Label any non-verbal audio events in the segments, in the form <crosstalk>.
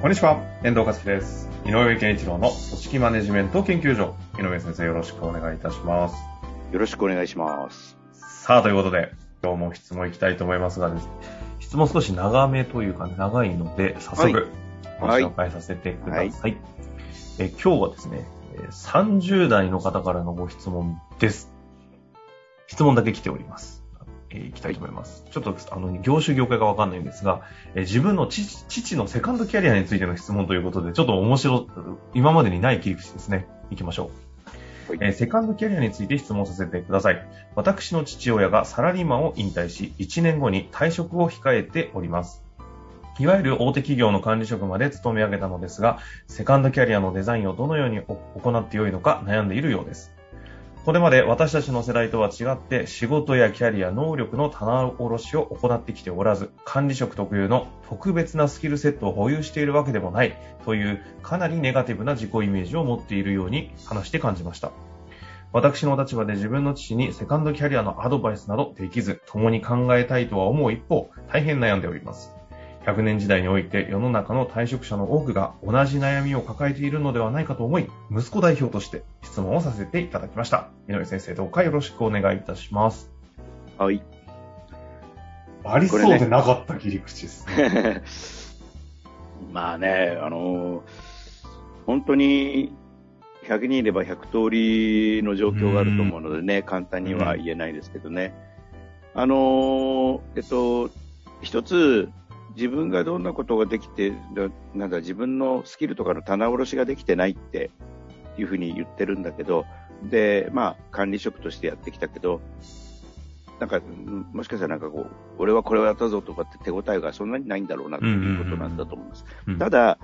こんにちは、遠藤和樹です。井上健一郎の組織マネジメント研究所。井上先生よろしくお願いいたします。よろしくお願いします。さあ、ということで、今日も質問いきたいと思いますがです、質問少し長めというか長いので、早速ごはい紹介させてください。え今日はですね、えー30代の方からのご質問です。質問だけ来ております。えー、いきたいと思います。ちょっと、あの、業種業界がわかんないんですが、えー自分の父父のセカンドキャリアについての質問ということで、ちょっと面白い、今までにない切り口ですね。行きましょう。はいえーセカンドキャリアについて質問させてください。私の父親がサラリーマンを引退し、1年後に退職を控えております。いわゆる大手企業の管理職まで勤め上げたのですが、セカンドキャリアのデザインをどのように行ってよいのか悩んでいるようです。これまで私たちの世代とは違って仕事やキャリア、能力の棚卸しを行ってきておらず、管理職特有の特別なスキルセットを保有しているわけでもないというかなりネガティブな自己イメージを持っているように話して感じました。私の立場で自分の父にセカンドキャリアのアドバイスなどできず、共に考えたいとは思う一方、大変悩んでおります。100年時代において世の中の退職者の多くが同じ悩みを抱えているのではないかと思い、息子代表として質問をさせていただきました。井上先生、どうかよろしくお願いいたします。はい。ありそうでなかった切り口ですね。<laughs> まあね、あの本当に100人いれば100通りの状況があると思うのでね、簡単には言えないですけどね。あのえっと、一つ、自分がどんなことができて、だなんだ、自分のスキルとかの棚卸しができてないっていうふうに言ってるんだけど、で、まあ、管理職としてやってきたけど、なんか、うんもしかしたらなんかこう、俺はこれをやったぞとかって手応えがそんなにないんだろうなということなんだと思います。うんただ、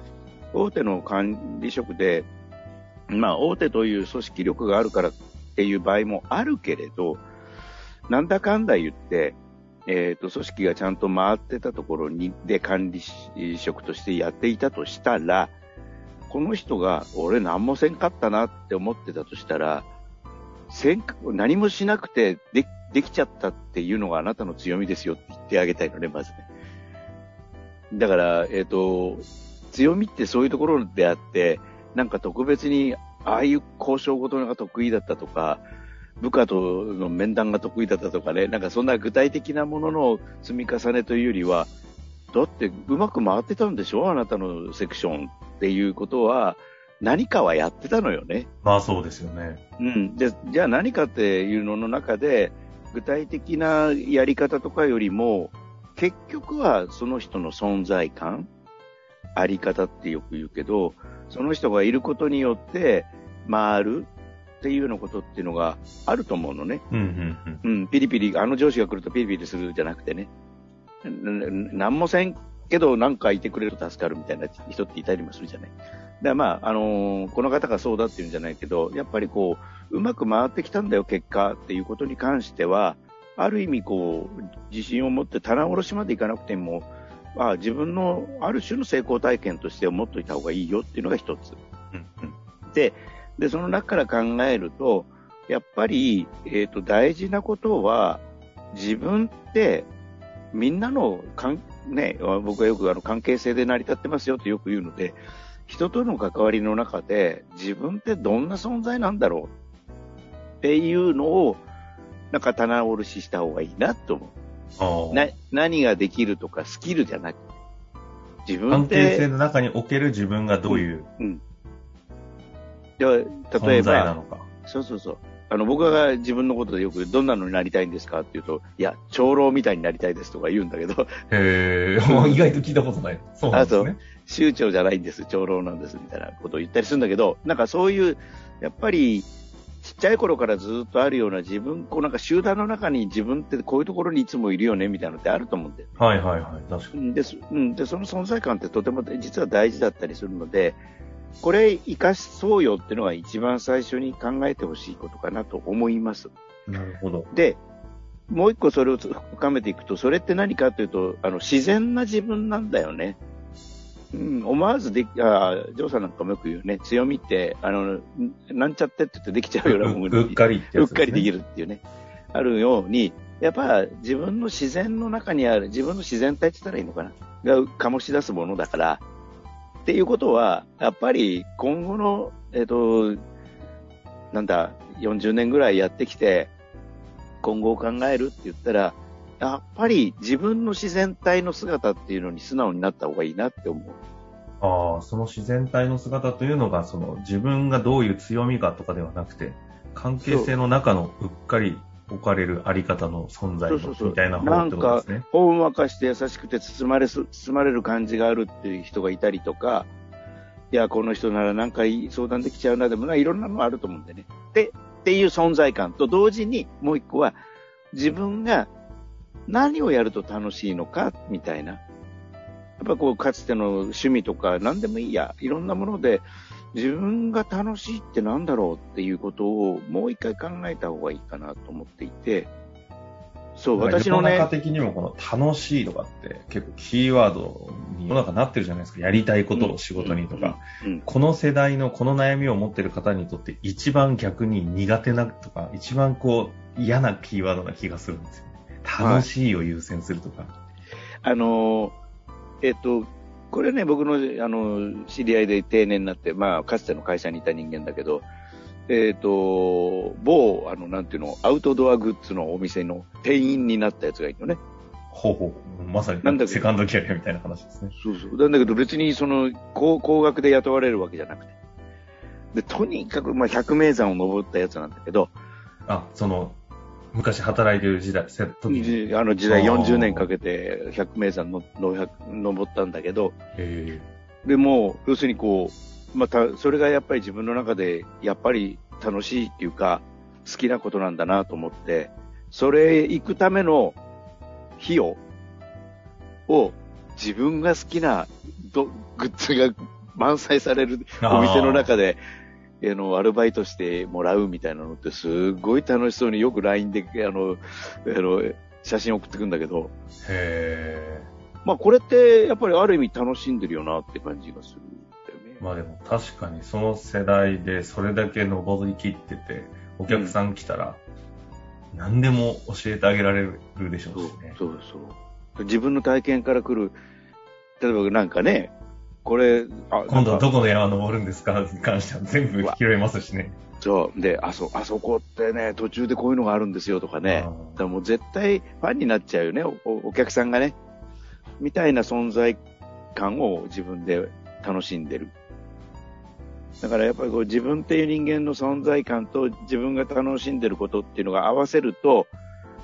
大手の管理職で、まあ、大手という組織力があるからっていう場合もあるけれど、なんだかんだ言って、えっ、と、組織がちゃんと回ってたところに、で管理職としてやっていたとしたら、この人が、俺何もせんかったなって思ってたとしたら、せん何もしなくてでできちゃったっていうのがあなたの強みですよって言ってあげたいのね、まずね。だから、えっ、と、強みってそういうところであって、なんか特別に、ああいう交渉事が得意だったとか、部下との面談が得意だったとかね、なんかそんな具体的なものの積み重ねというよりは、だってうまく回ってたんでしょ？あなたのセクションっていうことは、何かはやってたのよね。まあそうですよね。うん。で、じゃあ何かっていうのの中で、具体的なやり方とかよりも、結局はその人の存在感、あり方ってよく言うけど、その人がいることによって回るっていうようなことっていうのがあると思うのね。うんうんうん。うん、ピリピリ、あの上司が来るとピリピリするじゃなくてね。んなんもせんけど、なんかいてくれると助かるみたいな人っていたりもするじゃない。だからまあ、あのーこの方がそうだっていうんじゃないけど、やっぱりこう、うまく回ってきたんだよ、結果っていうことに関しては、ある意味こう、自信を持って棚卸しまでいかなくても、まあ自分のある種の成功体験として持っといた方がいいよっていうのが一つ。うんうんで、で、その中から考えると、やっぱり、えっ、と、大事なことは、自分って、みんなのかん、ね、僕はよくあの関係性で成り立ってますよってよく言うので、人との関わりの中で、自分ってどんな存在なんだろうっていうのを、なんか棚卸しした方がいいなと思う。な、何ができるとかスキルじゃなく、自分関係性の中における自分がどういううん。で例えば。そうそうそう。あの、僕が自分のことでよくどんなのになりたいんですかって言うと、いや、長老みたいになりたいですとか言うんだけど、へえ、<laughs> 意外と聞いたことない。そうなんですね。州長じゃないんです、長老なんですみたいなことを言ったりするんだけど、なんかそういう、やっぱりちっちゃい頃からずっとあるような自分、こうなんか集団の中に自分ってこういうところにいつもいるよねみたいなのってあると思うんだよ。はいはいはい。確かに。でそうんでその存在感ってとても実は大事だったりするので、これ生かそうよっていうのが一番最初に考えてほしいことかなと思います。なるほど。で、もう一個それを深めていくと、それって何かというと、あの、自然な自分なんだよね。うん、思わずでき、あジョーさんなんかもよく言うね、強みって、あの、なんちゃってって言ってできちゃうようなものうっかりってやつですね。うっかりできるっていうね、あるように、やっぱ自分の自然の中にある、自分の自然体って言ったらいいのかな、が醸し出すものだから、っていうことは、やっぱり今後の、えっ、と、なんだ、40年ぐらいやってきて、今後を考えるって言ったら、やっぱり自分の自然体の姿っていうのに素直になった方がいいなって思う。ああ、その自然体の姿というのが、その自分がどういう強みかとかではなくて、関係性の中のうっかり置かれるあり方の存在みたいな方ってことですね。ほんわかして優しくて包まれす、包まれる感じがあるっていう人がいたりとか、いや、この人ならなんか相談できちゃうな、でもな、いろんなのあると思うんでね。で、っていう存在感と同時に、もう一個は、自分が何をやると楽しいのか、みたいな。やっぱこう、かつての趣味とか、何でもいいや、いろんなもので、自分が楽しいってなんだろうっていうことをもう一回考えた方がいいかなと思っていて、そう、私のね世の、中的にもこの楽しいとかって結構キーワードに世の中なってるじゃないですか。やりたいことを仕事にとか。うん、この世代のこの悩みを持ってる方にとって一番逆に苦手なとか、一番こう嫌なキーワードな気がするんですよね。楽しいを優先するとか。あのーえっと、これね、僕の、あの、知り合いで定年になって、まあ、かつての会社にいた人間だけど、えっと、某、あの、なんていうの、アウトドアグッズのお店の店員になったやつがいるのね。ほうほう。まさになんだセカンドキャリアみたいな話ですね。そうそう。なんだけど別にその、高、高額で雇われるわけじゃなくて。で、とにかく、まあ、百名山を登ったやつなんだけど、あ、その、昔働いてる時代、セットに。じあの時代あー。40年かけて百名山のの百登ったんだけど、え。でも、要するにこう、また、それがやっぱり自分の中で、やっぱり楽しいっていうか、好きなことなんだなと思って、それ行くための費用を自分が好きなどグッズが満載されるーお店の中で、あの、アルバイトしてもらうみたいなのってすごい楽しそうによく LINE で、あの、あの、写真送ってくるんだけど、へまあこれってやっぱりある意味楽しんでるよなって感じがするねー。。まあでも確かにその世代でそれだけ登り切ってて、お客さん来たら、何でも教えてあげられるでしょうそうしね。そうそう。自分の体験から来る、例えばなんかね、これ、あ今度はどこの山登るんですかに関しては全部拾えますしね。そう。で、あそ、あそこってね、途中でこういうのがあるんですよとかね。だもう絶対ファンになっちゃうよね、おおお客さんがね。みたいな存在感を自分で楽しんでる。だからやっぱりこう自分っていう人間の存在感と自分が楽しんでることっていうのが合わせると、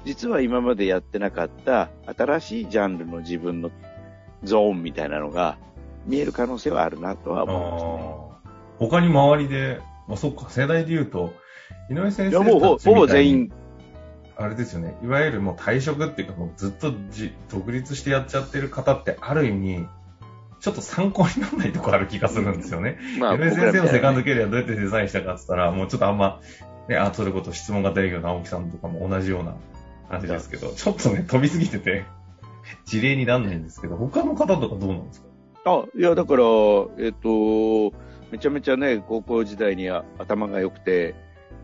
実は今までやってなかった新しいジャンルの自分のゾーンみたいなのが見える可能性はあるなとはあ思いますね。ー他に周りで、まあ、そっか、世代で言うと、井上先生たちみたいにほぼ全員、あれですよね。いわゆるもう退職っていうか、もうずっとじ独立してやっちゃってる方って、ある意味、ちょっと参考にならないとこある気がするんですよね。ま井上先生のセカンドキキャリアどうやってデザインしたかって言ったら、もうちょっとあんま、ね、あ、それこそ質問型営業の青木さんとかも同じような感じですけど、ちょっとね、飛びすぎてて、<laughs> 事例になんないんですけど、他の方とかどうなんですか？あ、いや、だから、えっと、めちゃめちゃね、高校時代には頭が良くて、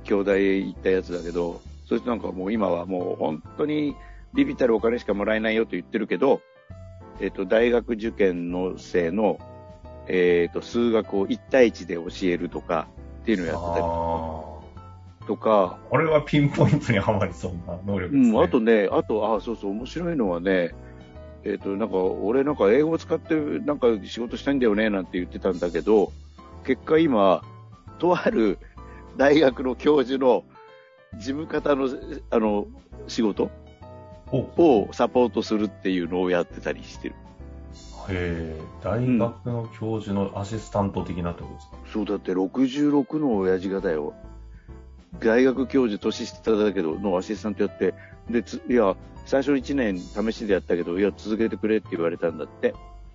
京大へ行ったやつだけど、そしてなんかもう今はもう本当にビビたるお金しかもらえないよと言ってるけど、えっと、大学受験の生の、えっと、数学を1対1で教えるとかっていうのをやってたりあとか、あ。これはピンポイントにはまりそうな能力ですね。うん、あとね、あと、あ、そうそう、面白いのはね、えっ、と、なんか、俺なんか英語を使って、なんか仕事したいんだよね、なんて言ってたんだけど、結果今、とある大学の教授の事務方の、あの、仕事をサポートするっていうのをやってたりしてる。へえ、大学の教授のアシスタント的なってことですか、そうだって66の親父がだよ。大学教授、年下だけど、のアシスタントやって、で、ついや、最初1年試しでやったけど、いや、続けてくれって言われたんだって。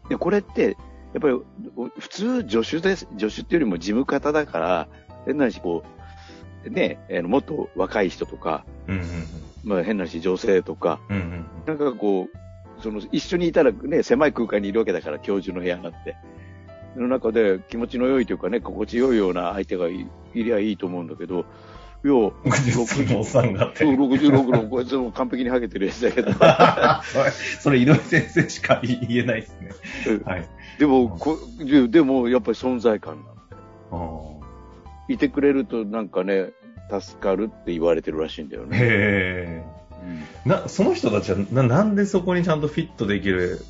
で、これって、やっぱり、普通、助手です。助手っていうよりも事務方だから、変な話、こう、ね、あのもっと若い人とか、うんうんまあ変な話、女性とか、うん。うんうんなんかこう、その、一緒にいたらね、狭い空間にいるわけだから、教授の部屋になって。その中で気持ちの良いというかね、心地よいような相手がいいりゃいいと思うんだけど、いや、60歳のおっさんがって。66の、こいつも完璧にハゲてるやつだけど、<laughs> それ、井上先生しか言えないですね。はい。でも、こででもやっぱり存在感なんだよ。あいてくれるとなんかね、助かるって言われてるらしいんだよーね。へえ。な、その人たちはな、なんでそこにちゃんとフィットできる、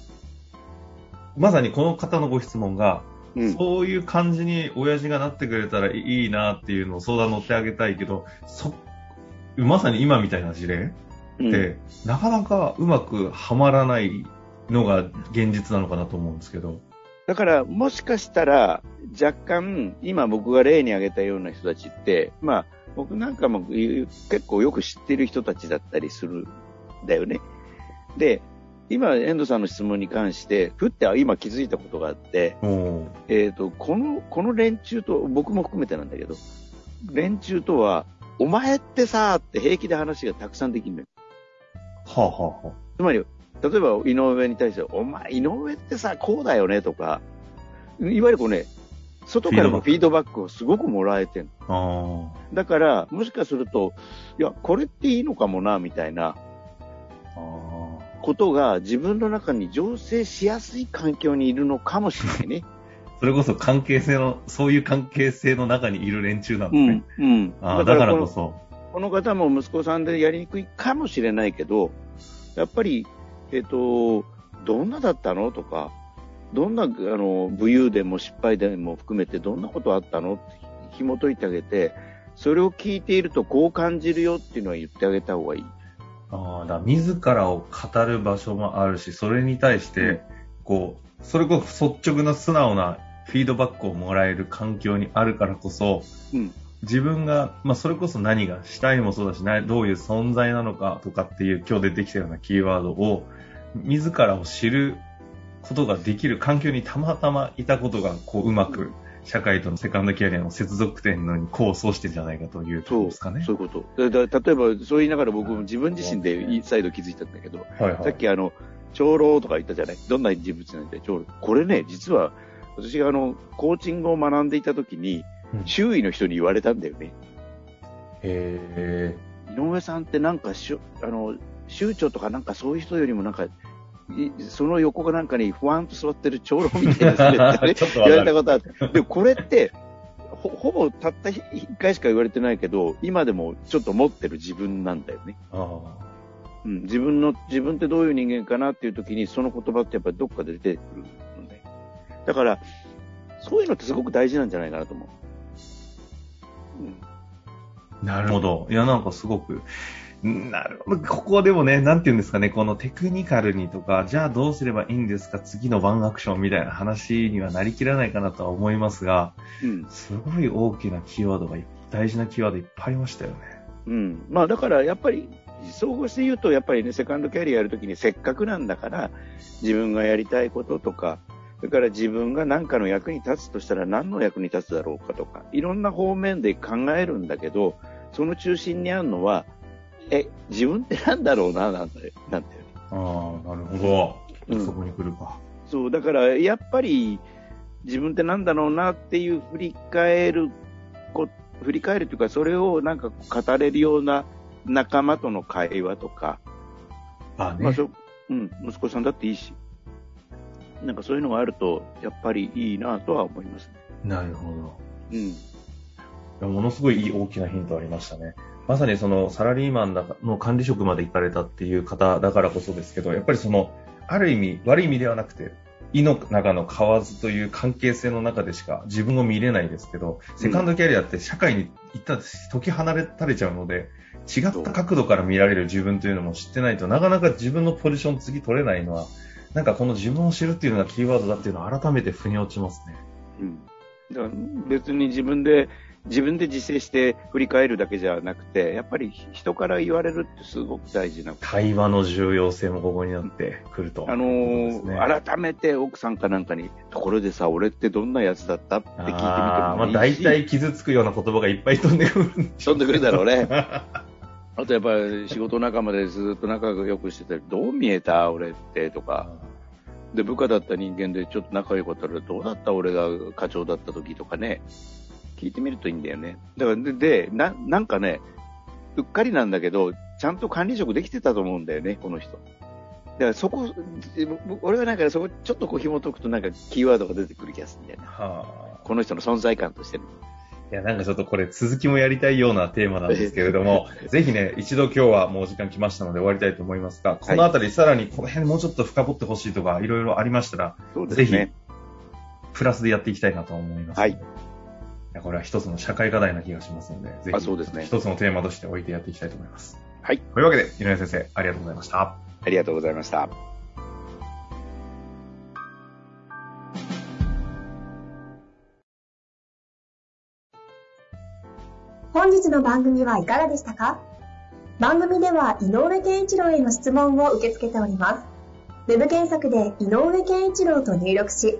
まさにこの方のご質問が、うん。そういう感じに親父がなってくれたらいいなっていうのを相談乗ってあげたいけど、そ、まさに今みたいな事例うんって、なかなかうまくはまらないのが現実なのかなと思うんですけど。だから、もしかしたら、若干、今僕が例に挙げたような人たちって、まあ、僕なんかも結構よく知ってる人たちだったりするんだよね。で、今、遠藤さんの質問に関して、ふって今気づいたことがあって、おえっ、と、この、この連中と、僕も含めてなんだけど、連中とは、お前ってさーって平気で話がたくさんできるのよ。はあ、はあはつまり、例えば井上に対して、お前、井上ってさ、こうだよねとか、いわゆるこうね、外からもフィードバックをすごくもらえてる。あ、あだから、もしかすると、いや、これっていいのかもな、みたいなあ、あことが自分の中に醸成しやすい環境にいるのかもしれないね。あ。<laughs> それこそ関係性の、そういう関係性の中にいる連中なんうですね。ん、うん。ああだからこそ。この方も息子さんでやりにくいかもしれないけど、やっぱり、えっ、と、どんなだったのとか、どんな、あの、武勇でも失敗でも含めてどんなことあったのって紐解いてあげて、それを聞いているとこう感じるよっていうのは言ってあげた方がいい。ああ、だ自らを語る場所もあるし、それに対して、うんこう、それこそ率直な素直なフィードバックをもらえる環境にあるからこそ、うん。自分が、まあ、それこそ何がしたいもそうだし、などういう存在なのかとかっていう今日出てきたようなキーワードを、自らを知ることができる環境にたまたまいたことが、こう、うまく、社会とのセカンドキャリアの接続点のに功を奏してんじゃないかというところですかね。そういうこと。だだ例えば、そう言いながら僕も自分自身で再度気づいたんだけど、はいはい。さっきあの、長老とか言ったじゃない？どんな人物なんで、長老。これね、実は、私があの、コーチングを学んでいた時に、うん周囲の人に言われたんだよね。へ井上さんってなんかしゅ、あの、州長とかなんかそういう人よりもなんか、いその横がなんかにふわんと座ってる長老みたいですね <laughs> 言われ。たことあって。で、これって、ほほぼたった一回しか言われてないけど、今でもちょっと持ってる自分なんだよね。あうん、自分の、自分ってどういう人間かなっていう時に、その言葉ってやっぱりどっかで出てくるので。だから、そういうのってすごく大事なんじゃないかなと思う。うんあ、なるほど。いや、なんかすごく、なるほど。ここでもね、なんて言うんですかね、このテクニカルにとか、じゃあどうすればいいんですか、次のワンアクションみたいな話にはなりきらないかなとは思いますが、うん。すごい大きなキーワードがい、大事なキーワードいっぱいありましたよね。うん。まあだからやっぱり、総合して言うと、やっぱりね、セカンドキャリアやるときにせっかくなんだから、自分がやりたいこととか、それから自分が何かの役に立つとしたら何の役に立つだろうかとか、いろんな方面で考えるんだけど、その中心にあるのは、え、自分ってなんだろうな、なんだよなんだよね。ああ、なるほど。うんそこに来るか。そう、だからやっぱり自分ってなんだろうなっていう振り返るこ、振り返るというか、それをなんか語れるような仲間との会話とか、ああね。まあそうん、息子さんだっていいし、なんかそういうのがあると、やっぱりいいなとは思いますね。なるほど。うん。ものすごいいい大きなヒントありましたね。まさにそのサラリーマンの管理職まで行かれたっていう方だからこそですけど、やっぱりその、ある意味、悪い意味ではなくて、意の中の蛙という関係性の中でしか自分を見れないですけど、セカンドキャリアって社会に一旦解き離れたれちゃうので、違った角度から見られる自分というのも知ってないとなかなか自分のポジション次取れないのは、なんかこの自分を知るっていうのがキーワードだっていうのを改めて腑に落ちますね。うん。別に自分で自分で自制して振り返るだけじゃなくて、やっぱり人から言われるってすごく大事な会話の重要性もここになってくると。あのーね、改めて奥さんかなんかに、ところでさ、俺ってどんなやつだった？って聞いてみてもいいし。あまあ大体傷つくような言葉がいっぱい飛んでくる。飛んでくるだろうね。<laughs> あとやっぱり仕事仲間でずっと仲良くしてて、どう見えた？俺ってとか。で、部下だった人間でちょっと仲良かったら、どうだった？俺が課長だった時とかね。聞いてみるといいんだよね。だからで、で、な、なんかね、うっかりなんだけど、ちゃんと管理職できてたと思うんだよね、この人。だからそこ、俺はなんかそこちょっとこう紐解くとなんかキーワードが出てくる気がするんだよね。はあ、この人の存在感としてね。いや、なんかちょっとこれ続きもやりたいようなテーマなんですけれども、<laughs> ぜひね、一度今日はもう時間来ましたので終わりたいと思いますが、このあたりさらにこの辺もうちょっと深掘ってほしいとか、いろいろありましたら、ね、ぜひ、プラスでやっていきたいなと思います。はい。やこれは一つの社会課題な気がしますので、ぜひ、そうですね、一つのテーマとして置いてやっていきたいと思います。はい。というわけで、井上先生、ありがとうございました。ありがとうございました。本日の番組はいかがでしたか？番組では井上健一郎への質問を受け付けております。ウェブ検索で井上健一郎と入力し、